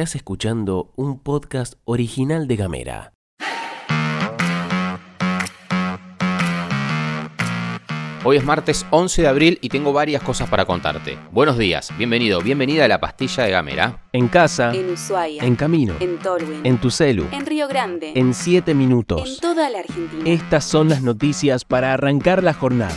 Estás escuchando un podcast original de Gamera. Hoy es martes 11 de abril y tengo varias cosas para contarte. Buenos días, bienvenido, bienvenida a la pastilla de Gamera. En casa, En Ushuaia. en camino, En Tolwyn. en tu celu, En Río Grande. en 7 En minutos. toda la Argentina. Estas son las noticias para arrancar la jornada.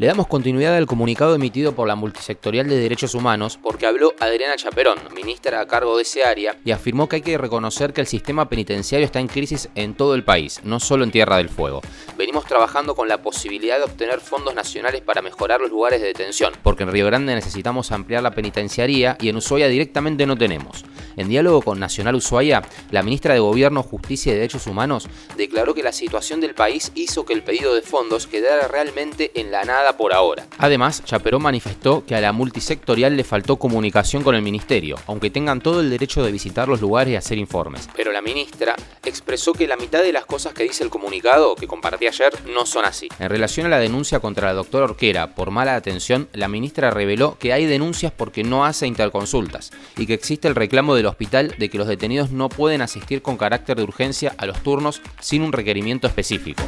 Le damos continuidad al comunicado emitido por la Multisectorial de Derechos Humanos porque habló Adriana Chaperón, ministra a cargo de ese área, y afirmó que hay que reconocer que el sistema penitenciario está en crisis en todo el país, no solo en Tierra del Fuego. Venimos trabajando con la posibilidad de obtener fondos nacionales para mejorar los lugares de detención, porque en Río Grande necesitamos ampliar la penitenciaría y en Ushuaia directamente no tenemos. En diálogo con Nacional Ushuaia, la ministra de Gobierno, Justicia y Derechos Humanos declaró que la situación del país hizo que el pedido de fondos quedara realmente en la nada por ahora. Además, Chaperón manifestó que a la multisectorial le faltó comunicación con el ministerio, aunque tengan todo el derecho de visitar los lugares y hacer informes. Pero la ministra expresó que la mitad de las cosas que dice el comunicado que compartí ayer no son así. En relación a la denuncia contra la doctora Orquera por mala atención, la ministra reveló que hay denuncias porque no hace interconsultas y que existe el reclamo del hospital de que los detenidos no pueden asistir con carácter de urgencia a los turnos sin un requerimiento específico.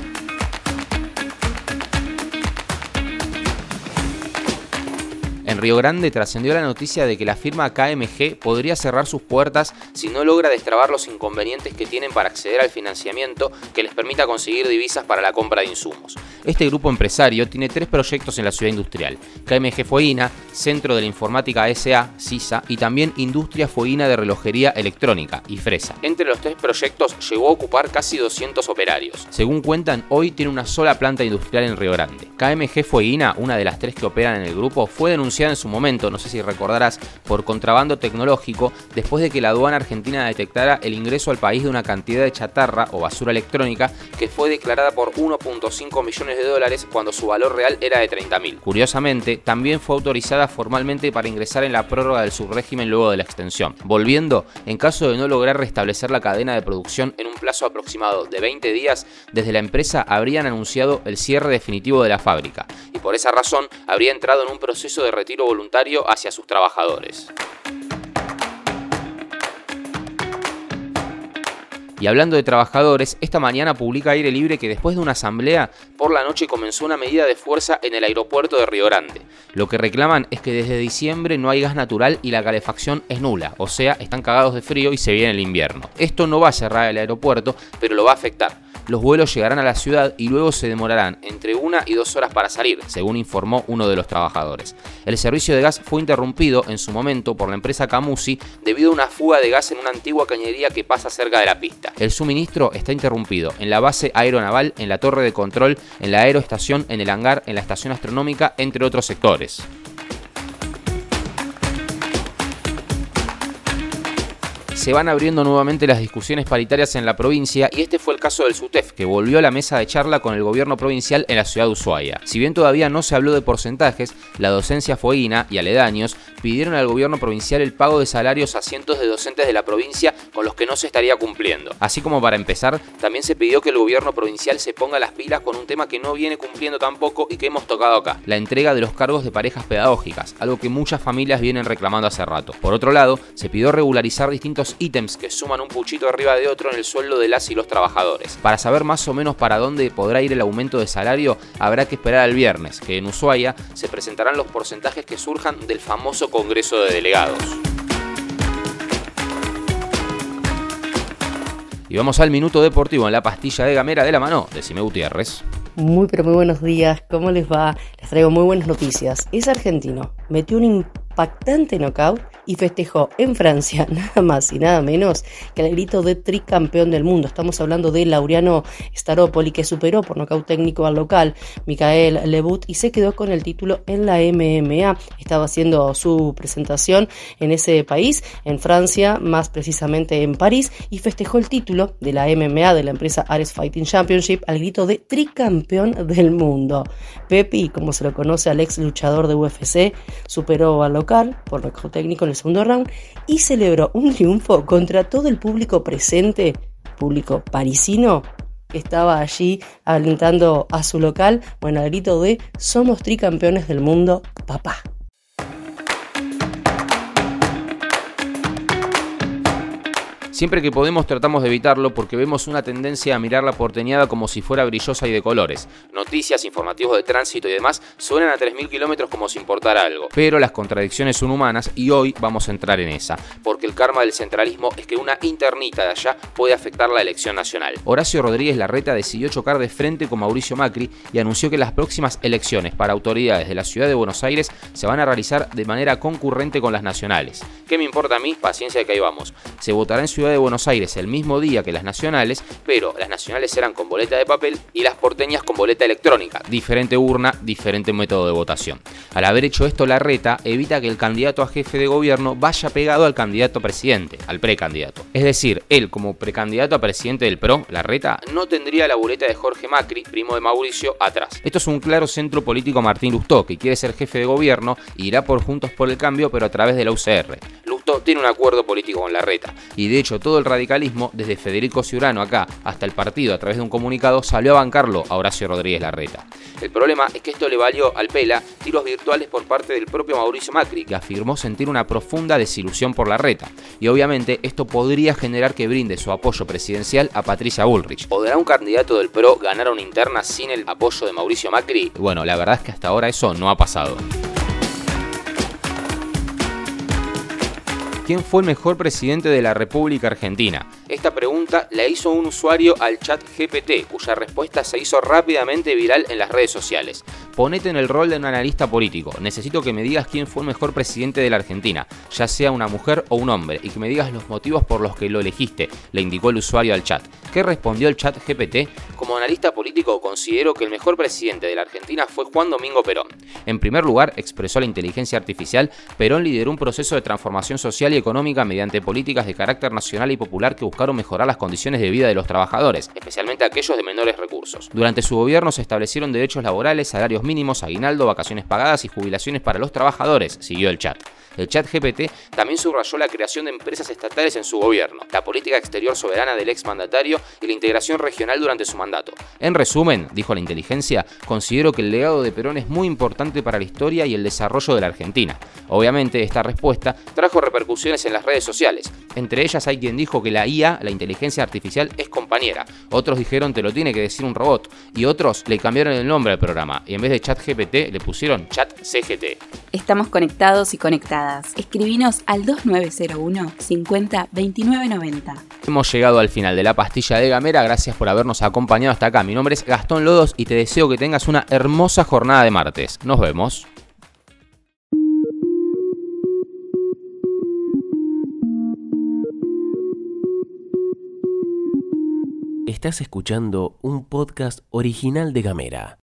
Río Grande trascendió la noticia de que la firma KMG podría cerrar sus puertas si no logra destrabar los inconvenientes que tienen para acceder al financiamiento que les permita conseguir divisas para la compra de insumos. Este grupo empresario tiene tres proyectos en la ciudad industrial: KMG Fueguina, Centro de la Informática SA, CISA, y también Industria Fueguina de Relojería Electrónica, IFRESA. Entre los tres proyectos llegó a ocupar casi 200 operarios. Según cuentan, hoy tiene una sola planta industrial en Río Grande. KMG Fueguina, una de las tres que operan en el grupo, fue denunciada en su momento, no sé si recordarás, por contrabando tecnológico después de que la aduana argentina detectara el ingreso al país de una cantidad de chatarra o basura electrónica que fue declarada por 1.5 millones de dólares cuando su valor real era de 30.000. Curiosamente, también fue autorizada formalmente para ingresar en la prórroga del subrégimen luego de la extensión, volviendo, en caso de no lograr restablecer la cadena de producción en un plazo aproximado de 20 días, desde la empresa habrían anunciado el cierre definitivo de la fábrica y por esa razón habría entrado en un proceso de retiro voluntario hacia sus trabajadores. Y hablando de trabajadores, esta mañana publica Aire Libre que después de una asamblea, por la noche comenzó una medida de fuerza en el aeropuerto de Río Grande. Lo que reclaman es que desde diciembre no hay gas natural y la calefacción es nula, o sea, están cagados de frío y se viene el invierno. Esto no va a cerrar el aeropuerto, pero lo va a afectar. Los vuelos llegarán a la ciudad y luego se demorarán entre una y dos horas para salir, según informó uno de los trabajadores. El servicio de gas fue interrumpido en su momento por la empresa Camusi debido a una fuga de gas en una antigua cañería que pasa cerca de la pista. El suministro está interrumpido en la base aeronaval, en la torre de control, en la aeroestación, en el hangar, en la estación astronómica, entre otros sectores. Se van abriendo nuevamente las discusiones paritarias en la provincia y este fue el caso del SUTEF, que volvió a la mesa de charla con el gobierno provincial en la ciudad de Ushuaia. Si bien todavía no se habló de porcentajes, la docencia fueguina y aledaños pidieron al gobierno provincial el pago de salarios a cientos de docentes de la provincia con los que no se estaría cumpliendo. Así como para empezar, también se pidió que el gobierno provincial se ponga las pilas con un tema que no viene cumpliendo tampoco y que hemos tocado acá, la entrega de los cargos de parejas pedagógicas, algo que muchas familias vienen reclamando hace rato. Por otro lado, se pidió regularizar distintos ítems que suman un puchito arriba de otro en el sueldo de las y los trabajadores. Para saber más o menos para dónde podrá ir el aumento de salario, habrá que esperar al viernes, que en Ushuaia se presentarán los porcentajes que surjan del famoso Congreso de Delegados. Y vamos al minuto deportivo en la pastilla de gamera de la mano de Sime Gutiérrez. Muy pero muy buenos días, ¿cómo les va? Les traigo muy buenas noticias. Es argentino, metió un impactante knockout y festejó en Francia nada más y nada menos que el grito de tricampeón del mundo. Estamos hablando de Laureano Staropoli que superó por nocaut técnico al local Michael Lebut y se quedó con el título en la MMA. Estaba haciendo su presentación en ese país, en Francia, más precisamente en París, y festejó el título de la MMA de la empresa Ares Fighting Championship al grito de tricampeón del mundo. Pepi, como se lo conoce al ex luchador de UFC, superó al local por nocaut técnico el segundo round y celebró un triunfo contra todo el público presente, público parisino, que estaba allí alentando a su local, bueno, al grito de somos tricampeones del mundo, papá. Siempre que podemos tratamos de evitarlo porque vemos una tendencia a mirar la porteñada como si fuera brillosa y de colores. Noticias, informativos de tránsito y demás suenan a 3.000 kilómetros como si importara algo. Pero las contradicciones son humanas y hoy vamos a entrar en esa, porque el karma del centralismo es que una internita de allá puede afectar la elección nacional. Horacio Rodríguez Larreta decidió chocar de frente con Mauricio Macri y anunció que las próximas elecciones para autoridades de la ciudad de Buenos Aires se van a realizar de manera concurrente con las nacionales. ¿Qué me importa a mí? Paciencia que ahí vamos. Se votará en Ciudad de Buenos Aires el mismo día que las nacionales, pero las nacionales serán con boleta de papel y las porteñas con boleta electrónica. Diferente urna, diferente método de votación. Al haber hecho esto, la reta evita que el candidato a jefe de gobierno vaya pegado al candidato a presidente, al precandidato. Es decir, él como precandidato a presidente del PRO, la reta, no tendría la boleta de Jorge Macri, primo de Mauricio, atrás. Esto es un claro centro político Martín Lustó, que quiere ser jefe de gobierno irá por Juntos por el Cambio, pero a través de la UCR tiene un acuerdo político con la reta. Y de hecho todo el radicalismo, desde Federico Ciurano acá hasta el partido a través de un comunicado, salió a bancarlo a Horacio Rodríguez Larreta. El problema es que esto le valió al Pela tiros virtuales por parte del propio Mauricio Macri, que afirmó sentir una profunda desilusión por la reta. Y obviamente esto podría generar que brinde su apoyo presidencial a Patricia Bullrich. ¿Podrá un candidato del PRO ganar una interna sin el apoyo de Mauricio Macri? Bueno, la verdad es que hasta ahora eso no ha pasado. ¿Quién fue el mejor presidente de la República Argentina? Esta pregunta la hizo un usuario al chat GPT, cuya respuesta se hizo rápidamente viral en las redes sociales. Ponete en el rol de un analista político. Necesito que me digas quién fue el mejor presidente de la Argentina, ya sea una mujer o un hombre, y que me digas los motivos por los que lo elegiste, le indicó el usuario al chat. ¿Qué respondió el chat GPT? Como analista político considero que el mejor presidente de la Argentina fue Juan Domingo Perón. En primer lugar, expresó la inteligencia artificial, Perón lideró un proceso de transformación social y económica mediante políticas de carácter nacional y popular que buscaron mejorar las condiciones de vida de los trabajadores, especialmente aquellos de menores recursos. Durante su gobierno se establecieron derechos laborales, salarios mínimos, aguinaldo, vacaciones pagadas y jubilaciones para los trabajadores, siguió el chat. El chat GPT también subrayó la creación de empresas estatales en su gobierno, la política exterior soberana del exmandatario y la integración regional durante su mandato. En resumen, dijo la inteligencia, considero que el legado de Perón es muy importante para la historia y el desarrollo de la Argentina. Obviamente, esta respuesta trajo repercusiones en las redes sociales. Entre ellas hay quien dijo que la IA, la inteligencia artificial, es compañera. Otros dijeron te lo tiene que decir un robot. Y otros le cambiaron el nombre al programa. Y en vez chat GPT le pusieron chat CGT. Estamos conectados y conectadas. Escribinos al 2901 50 29 90. Hemos llegado al final de la pastilla de Gamera. Gracias por habernos acompañado hasta acá. Mi nombre es Gastón Lodos y te deseo que tengas una hermosa jornada de martes. Nos vemos. Estás escuchando un podcast original de Gamera.